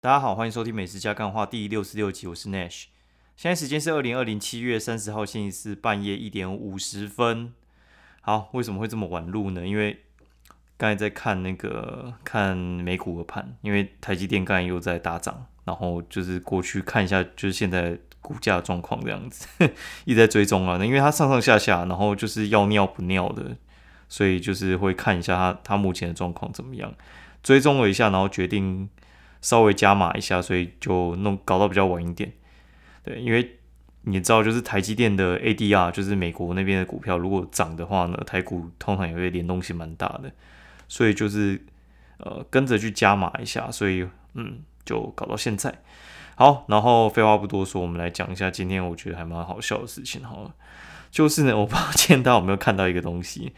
大家好，欢迎收听《美食加干话》第六十六集，我是 Nash。现在时间是二零二零七月三十号星期四半夜一点五十分。好，为什么会这么晚录呢？因为刚才在看那个看美股的盘，因为台积电刚才又在大涨，然后就是过去看一下，就是现在股价状况这样子，一直在追踪啊。因为它上上下下，然后就是要尿不尿的，所以就是会看一下它它目前的状况怎么样，追踪了一下，然后决定。稍微加码一下，所以就弄搞到比较晚一点。对，因为你知道，就是台积电的 ADR，就是美国那边的股票，如果涨的话呢，台股通常也会联动性蛮大的，所以就是呃跟着去加码一下，所以嗯就搞到现在。好，然后废话不多说，我们来讲一下今天我觉得还蛮好笑的事情。好了，就是呢，我不知道今天大家有没有看到一个东西，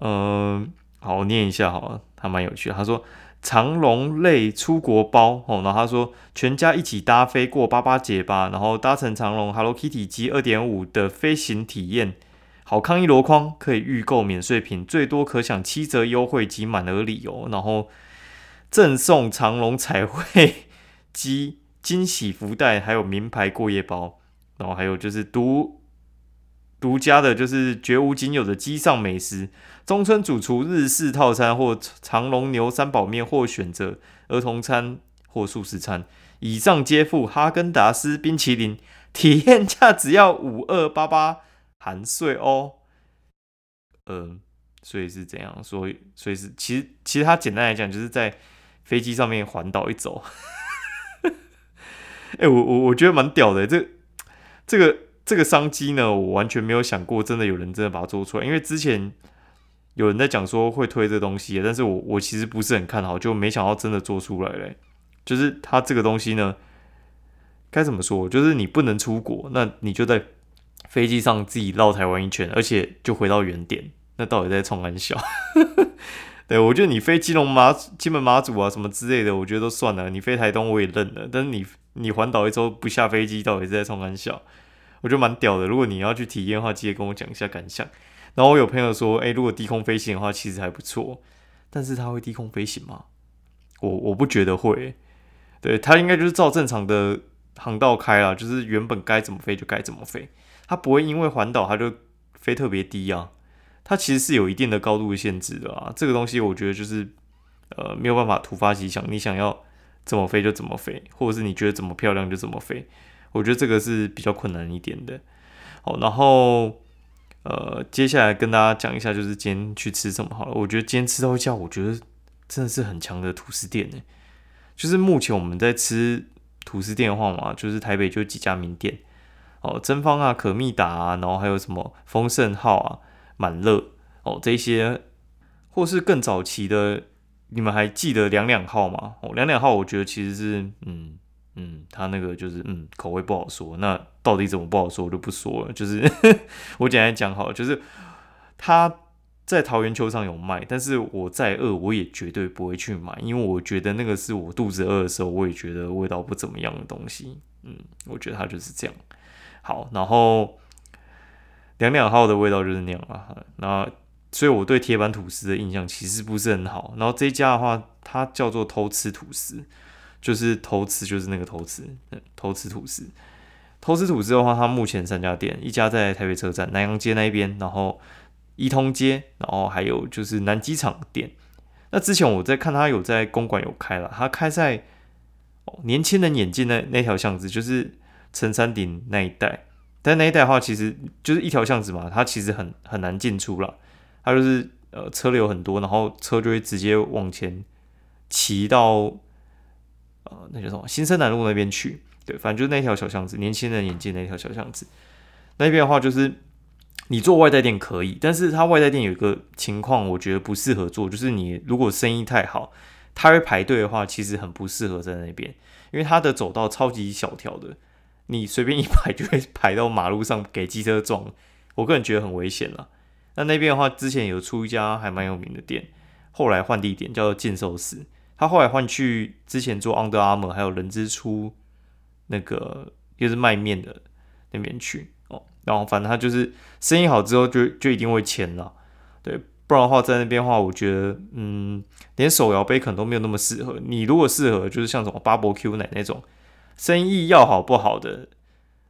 嗯，好，我念一下好了，还蛮有趣的。他说。长龙类出国包哦，然后他说全家一起搭飞过八八节吧，然后搭乘长龙 Hello Kitty 机二点五的飞行体验，好康一箩筐可以预购免税品，最多可享七折优惠及满额礼哦，然后赠送长龙彩绘机惊喜福袋，还有名牌过夜包，然后还有就是独。独家的就是绝无仅有的机上美食，中村主厨日式套餐或长隆牛三宝面，或选择儿童餐或素食餐，以上皆附哈根达斯冰淇淋，体验价只要五二八八 含税哦。嗯，所以是怎样？所以所以是其实其实它简单来讲，就是在飞机上面环岛一走。哎，我我我觉得蛮屌的，这这个。这个商机呢，我完全没有想过，真的有人真的把它做出来。因为之前有人在讲说会推这东西，但是我我其实不是很看好，就没想到真的做出来嘞。就是它这个东西呢，该怎么说？就是你不能出国，那你就在飞机上自己绕台湾一圈，而且就回到原点。那到底在冲安小？对我觉得你飞基隆马、金门马祖啊什么之类的，我觉得都算了。你飞台东我也认了，但是你你环岛一周不下飞机，到底是在冲安小？我觉得蛮屌的，如果你要去体验的话，记得跟我讲一下感想。然后我有朋友说，哎，如果低空飞行的话，其实还不错。但是它会低空飞行吗？我我不觉得会。对，它应该就是照正常的航道开啊，就是原本该怎么飞就该怎么飞。它不会因为环岛它就飞特别低啊。它其实是有一定的高度限制的啊。这个东西我觉得就是呃没有办法突发奇想，你想要怎么飞就怎么飞，或者是你觉得怎么漂亮就怎么飞。我觉得这个是比较困难一点的，好，然后呃，接下来跟大家讲一下，就是今天去吃什么好了。我觉得今天吃到一家，我觉得真的是很强的吐司店呢。就是目前我们在吃吐司店的话嘛，就是台北就几家名店，哦，真芳啊、可蜜达啊，然后还有什么丰盛号啊、满乐哦这些，或是更早期的，你们还记得两两号吗？哦，两两号，我觉得其实是嗯。嗯，他那个就是嗯，口味不好说。那到底怎么不好说，我就不说了。就是 我简单讲好，就是他在桃园球场有卖，但是我再饿，我也绝对不会去买，因为我觉得那个是我肚子饿的时候，我也觉得味道不怎么样的东西。嗯，我觉得它就是这样。好，然后两两号的味道就是那样了。那所以我对铁板吐司的印象其实不是很好。然后这家的话，它叫做偷吃吐司。就是偷吃，就是那个偷吃，偷吃吐司。偷吃吐司的话，它目前三家店，一家在台北车站南洋街那边，然后一通街，然后还有就是南机场店。那之前我在看，他有在公馆有开了，他开在哦年轻人眼镜那那条巷子，就是陈山顶那一带。但那一带的话，其实就是一条巷子嘛，它其实很很难进出了。它就是呃车流很多，然后车就会直接往前骑到。呃，那叫什么？新生南路那边去，对，反正就是那条小巷子，年轻人眼镜那条小巷子。那边的话，就是你做外带店可以，但是他外带店有一个情况，我觉得不适合做，就是你如果生意太好，他会排队的话，其实很不适合在那边，因为他的走道超级小条的，你随便一排就会排到马路上给机车撞，我个人觉得很危险了。那那边的话，之前有出一家还蛮有名的店，后来换地点叫做剑寿司。他后来换去之前做 Under Armour 还有人之初那个就是卖面的那边去哦，然后反正他就是生意好之后就就一定会签了，对，不然的话在那边的话，我觉得嗯，连手摇杯可能都没有那么适合。你如果适合，就是像什么 Bubble Q 奶那种，生意要好不好的，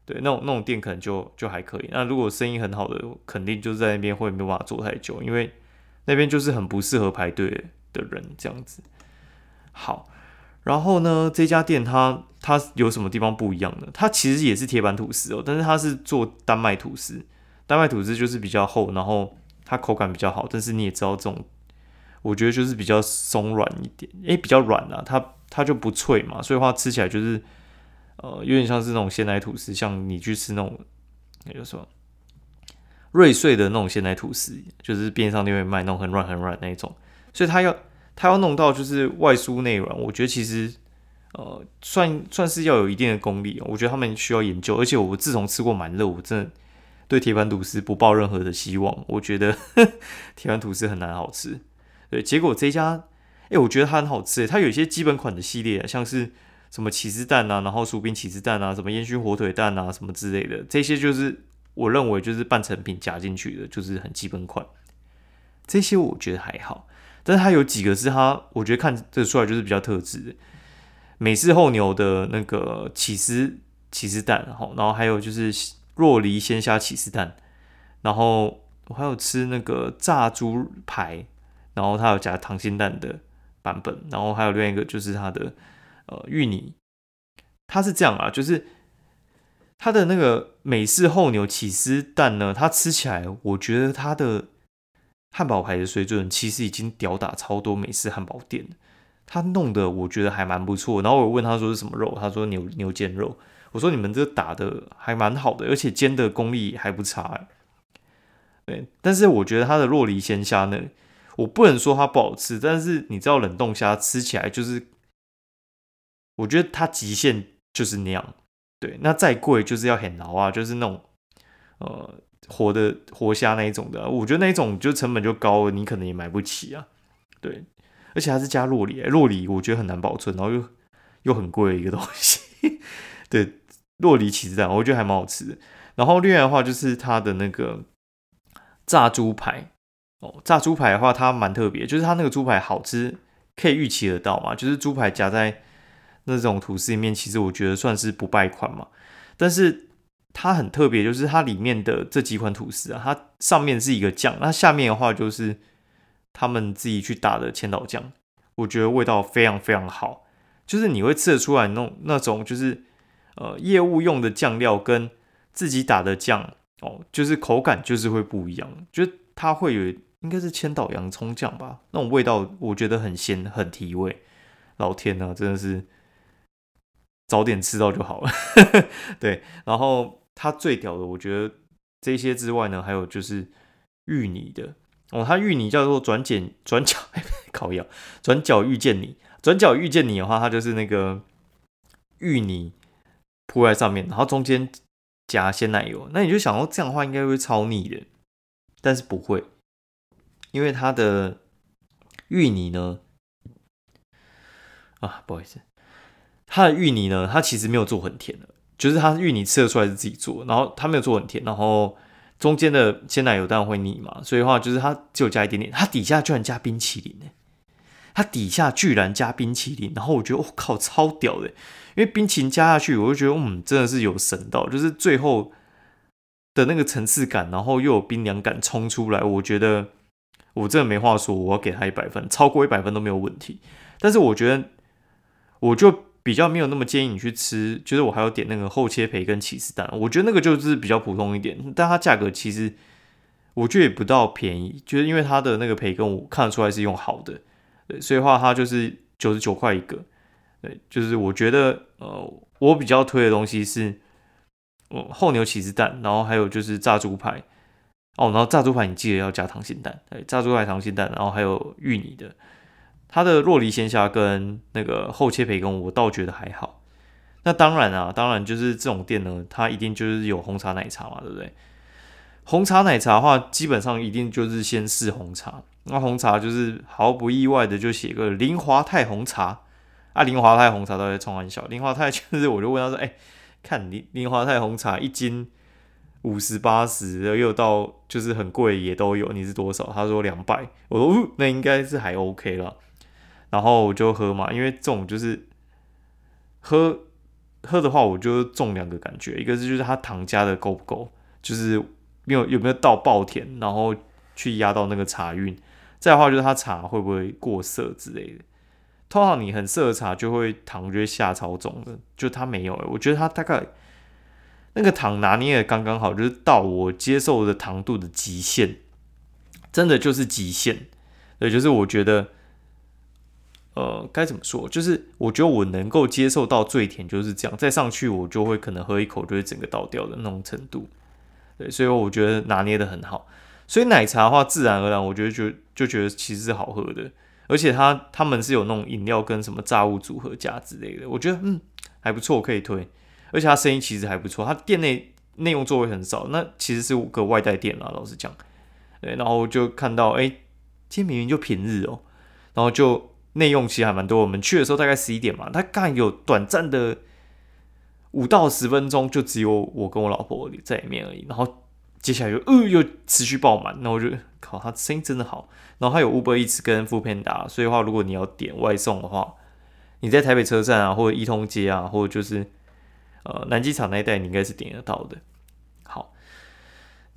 对，那种那种店可能就就还可以。那如果生意很好的，肯定就在那边会没有办法做太久，因为那边就是很不适合排队的人这样子。好。然后呢，这家店它它有什么地方不一样呢？它其实也是铁板吐司哦，但是它是做丹麦吐司。丹麦吐司就是比较厚，然后它口感比较好。但是你也知道，这种我觉得就是比较松软一点，诶，比较软啊，它它就不脆嘛，所以话吃起来就是呃有点像是那种鲜奶吐司，像你去吃那种那个什么瑞穗的那种鲜奶吐司，就是边上那边卖那种很软很软那种，所以它要。他要弄到就是外酥内软，我觉得其实呃算算是要有一定的功力。我觉得他们需要研究，而且我自从吃过蛮乐，我真的对铁板吐司不抱任何的希望。我觉得 铁板吐司很难好吃。对，结果这家哎，我觉得它很好吃。它有一些基本款的系列，像是什么起司蛋啊，然后薯饼起司蛋啊，什么烟熏火腿蛋啊，什么之类的，这些就是我认为就是半成品加进去的，就是很基本款。这些我觉得还好。但是它有几个是它，我觉得看这出来就是比较特质的，美式厚牛的那个起司起司蛋，然后然后还有就是若梨鲜虾起司蛋，然后我还有吃那个炸猪排，然后它有加溏心蛋的版本，然后还有另外一个就是它的呃芋泥，它是这样啊，就是它的那个美式厚牛起司蛋呢，它吃起来我觉得它的。汉堡排的水准其实已经吊打超多美式汉堡店他弄的我觉得还蛮不错。然后我问他说是什么肉，他说牛牛腱肉。我说你们这打的还蛮好的，而且煎的功力还不差。对，但是我觉得它的洛梨鲜虾呢，我不能说它不好吃，但是你知道冷冻虾吃起来就是，我觉得它极限就是那样。对，那再贵就是要很牢啊，就是那种呃。活的活虾那一种的，我觉得那一种就成本就高了，你可能也买不起啊。对，而且还是加洛里，洛里我觉得很难保存，然后又又很贵的一个东西。对，洛里起司蛋，我觉得还蛮好吃。然后另外的话就是它的那个炸猪排哦，炸猪排的话它蛮特别，就是它那个猪排好吃，可以预期得到嘛。就是猪排夹在那种吐司里面，其实我觉得算是不败款嘛。但是它很特别，就是它里面的这几款吐司啊，它上面是一个酱，那下面的话就是他们自己去打的千岛酱，我觉得味道非常非常好，就是你会吃得出来那种那种就是呃业务用的酱料跟自己打的酱哦，就是口感就是会不一样，就它会有应该是千岛洋葱酱吧，那种味道我觉得很鲜很提味，老天呐，真的是早点吃到就好了，对，然后。它最屌的，我觉得这些之外呢，还有就是芋泥的哦。它芋泥叫做转剪转角 烤咬转角遇见你，转角遇见你的话，它就是那个芋泥铺在上面，然后中间夹鲜奶油。那你就想说这样的话应该会超腻的，但是不会，因为它的芋泥呢，啊，不好意思，它的芋泥呢，它其实没有做很甜的。就是它芋泥吃的出来是自己做，然后它没有做很甜，然后中间的鲜奶油当然会腻嘛，所以的话就是它只有加一点点，它底下居然加冰淇淋呢，它底下居然加冰淇淋，然后我觉得我靠超屌的，因为冰淇淋加下去，我就觉得嗯真的是有神到，就是最后的那个层次感，然后又有冰凉感冲出来，我觉得我真的没话说，我要给他一百分，超过一百分都没有问题，但是我觉得我就。比较没有那么建议你去吃，就是我还要点那个厚切培根起司蛋，我觉得那个就是比较普通一点，但它价格其实我觉得也不到便宜，就是因为它的那个培根我看得出来是用好的，对，所以话它就是九十九块一个，对，就是我觉得呃我比较推的东西是嗯厚牛起司蛋，然后还有就是炸猪排。哦，然后炸猪排你记得要加溏心蛋，对，炸猪排溏心蛋，然后还有芋泥的。他的洛梨鲜虾跟那个厚切培根，我倒觉得还好。那当然啊，当然就是这种店呢，它一定就是有红茶奶茶嘛，对不对？红茶奶茶的话，基本上一定就是先试红茶。那红茶就是毫不意外的就写个林华泰红茶啊，林华泰红茶都在冲玩笑。林华泰就是，我就问他说：“哎，看林林华泰红茶一斤五十八十，又到就是很贵也都有。你是多少？他说两百，我说那应该是还 OK 了。然后我就喝嘛，因为这种就是喝喝的话，我就中两个感觉，一个是就是它糖加的够不够，就是没有有没有到爆甜，然后去压到那个茶韵。再的话就是它茶会不会过涩之类的。通常你很涩的茶就会糖就会下超重的，就它没有，我觉得它大概那个糖拿捏的刚刚好，就是到我接受的糖度的极限，真的就是极限。对，就是我觉得。呃，该怎么说？就是我觉得我能够接受到最甜就是这样，再上去我就会可能喝一口就会整个倒掉的那种程度。对，所以我觉得拿捏的很好。所以奶茶的话，自然而然我觉得就就觉得其实是好喝的，而且它他们是有那种饮料跟什么炸物组合加之类的，我觉得嗯还不错，可以推。而且它生意其实还不错，它店内内用座位很少，那其实是个外带店啦，老实讲。对，然后就看到哎，今天明明就平日哦，然后就。内用其实还蛮多，我们去的时候大概十一点嘛，他刚有短暂的五到十分钟，就只有我跟我老婆在里面而已。然后接下来又呃又持续爆满，那我就靠，他生意真的好。然后他有 Uber Eats 跟 f o o Panda，所以的话，如果你要点外送的话，你在台北车站啊，或者一通街啊，或者就是呃南机场那一带，你应该是点得到的。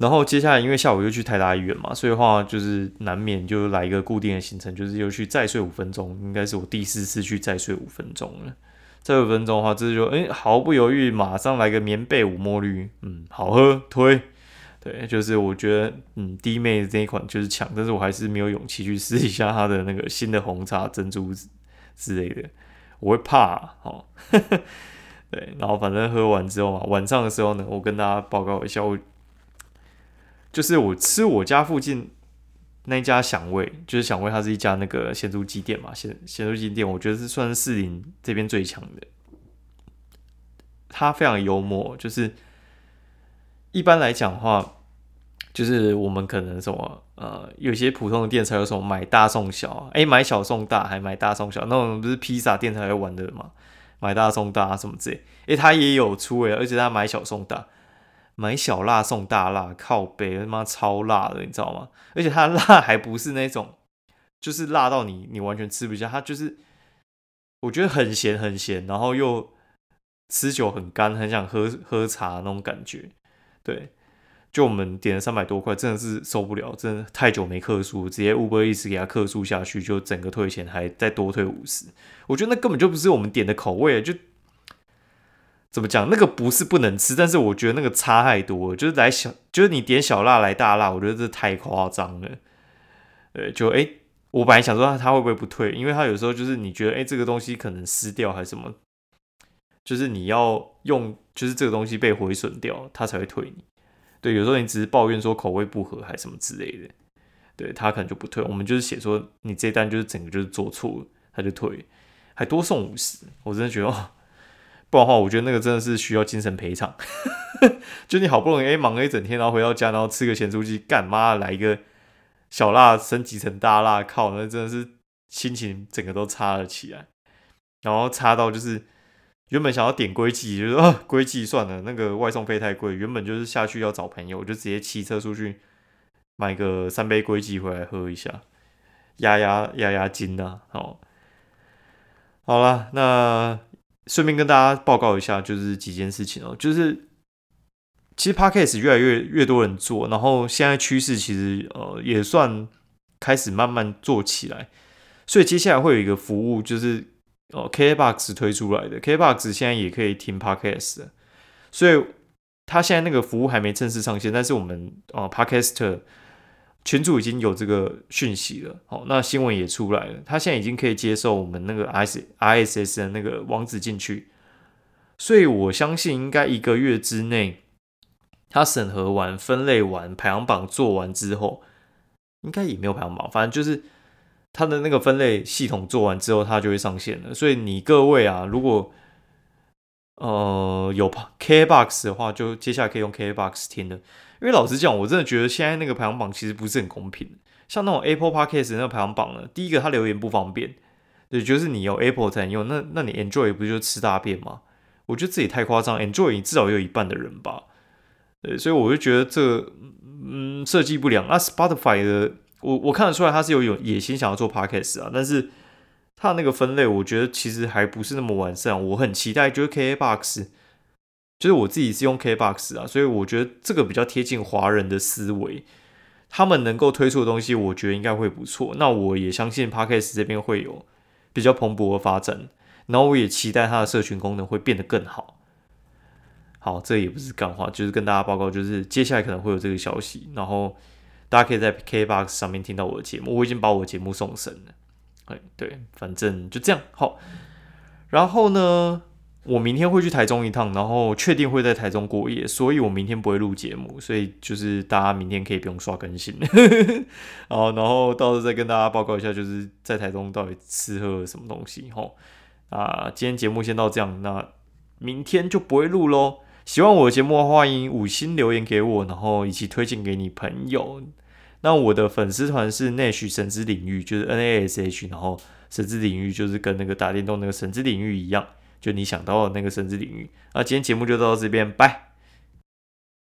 然后接下来，因为下午又去台大医院嘛，所以的话就是难免就来一个固定的行程，就是又去再睡五分钟，应该是我第四次去再睡五分钟了。再五分钟的话，这就哎毫不犹豫，马上来个棉被五墨绿，嗯，好喝推。对，就是我觉得嗯弟妹这一款就是强，但是我还是没有勇气去试一下它的那个新的红茶珍珠之类的，我会怕哦。对，然后反正喝完之后嘛，晚上的时候呢，我跟大家报告一下我。就是我吃我家附近那家响味，就是响味，它是一家那个咸猪鸡店嘛，咸咸猪鸡店，我觉得是算是士林这边最强的。它非常幽默，就是一般来讲的话，就是我们可能什么呃，有些普通的店才有什么买大送小，哎，买小送大，还买大送小，那种不是披萨店才会玩的嘛？买大送大什么之类，哎，它也有出诶，而且它买小送大。买小辣送大辣，靠背他妈超辣的，你知道吗？而且它辣还不是那种，就是辣到你你完全吃不下，它就是我觉得很咸很咸，然后又吃酒很干，很想喝喝茶那种感觉。对，就我们点了三百多块，真的是受不了，真的太久没克数，直接五百一直给他克数下去，就整个退钱还再多退五十，我觉得那根本就不是我们点的口味，就。怎么讲？那个不是不能吃，但是我觉得那个差太多了。就是来小，就是你点小辣来大辣，我觉得这太夸张了。对，就哎，我本来想说他会不会不退，因为他有时候就是你觉得哎这个东西可能撕掉还是什么，就是你要用就是这个东西被毁损掉，他才会退你。对，有时候你只是抱怨说口味不合还是什么之类的，对他可能就不退。我们就是写说你这单就是整个就是做错了，他就退，还多送五十。我真的觉得哦。不然的话，我觉得那个真的是需要精神赔偿。就你好不容易哎忙了一整天，然后回到家，然后吃个咸猪鸡，干妈来一个小辣升级成大辣，靠，那真的是心情整个都差了起来。然后差到就是原本想要点龟记，就说龟记算了，那个外送费太贵。原本就是下去要找朋友，我就直接骑车出去买个三杯龟记回来喝一下，压压压压惊呐。好，好了，那。顺便跟大家报告一下，就是几件事情哦，就是其实 podcast 越来越越多人做，然后现在趋势其实呃也算开始慢慢做起来，所以接下来会有一个服务，就是哦 KBox 推出来的，KBox 现在也可以听 podcast，所以它现在那个服务还没正式上线，但是我们呃 podcast。群主已经有这个讯息了，好，那新闻也出来了，他现在已经可以接受我们那个 S I S S 的那个网址进去，所以我相信应该一个月之内，他审核完、分类完、排行榜做完之后，应该也没有排行榜，反正就是他的那个分类系统做完之后，他就会上线了。所以你各位啊，如果呃有 K Box 的话，就接下来可以用 K Box 听的。因为老实讲，我真的觉得现在那个排行榜其实不是很公平。像那种 Apple Podcast 那个排行榜呢，第一个它留言不方便，对，就是你有 Apple 才能用，那那你 Android 不就吃大便吗？我觉得自己太夸张，Android 至少有一半的人吧，对，所以我就觉得这嗯设计不良那。Spotify 的我我看得出来他是有有野心想要做 podcast 啊，但是他那个分类我觉得其实还不是那么完善。我很期待就是 KBox，就是我自己是用 KBox 啊，所以我觉得这个比较贴近华人的思维。他们能够推出的东西，我觉得应该会不错。那我也相信 Podcast 这边会有比较蓬勃的发展。然后我也期待它的社群功能会变得更好。好，这也不是干话，就是跟大家报告，就是接下来可能会有这个消息。然后大家可以在 KBox 上面听到我的节目。我已经把我的节目送审了。哎，对，反正就这样。好，然后呢？我明天会去台中一趟，然后确定会在台中过夜，所以我明天不会录节目，所以就是大家明天可以不用刷更新。好，然后到时候再跟大家报告一下，就是在台中到底吃喝了什么东西。吼，啊，今天节目先到这样，那明天就不会录喽。喜欢我的节目，欢迎五星留言给我，然后一起推荐给你朋友。那我的粉丝团是 Nash 神之领域，就是 N A S H，然后神之领域就是跟那个打电动那个神之领域一样。就你想到的那个神之领域，那今天节目就到这边，拜。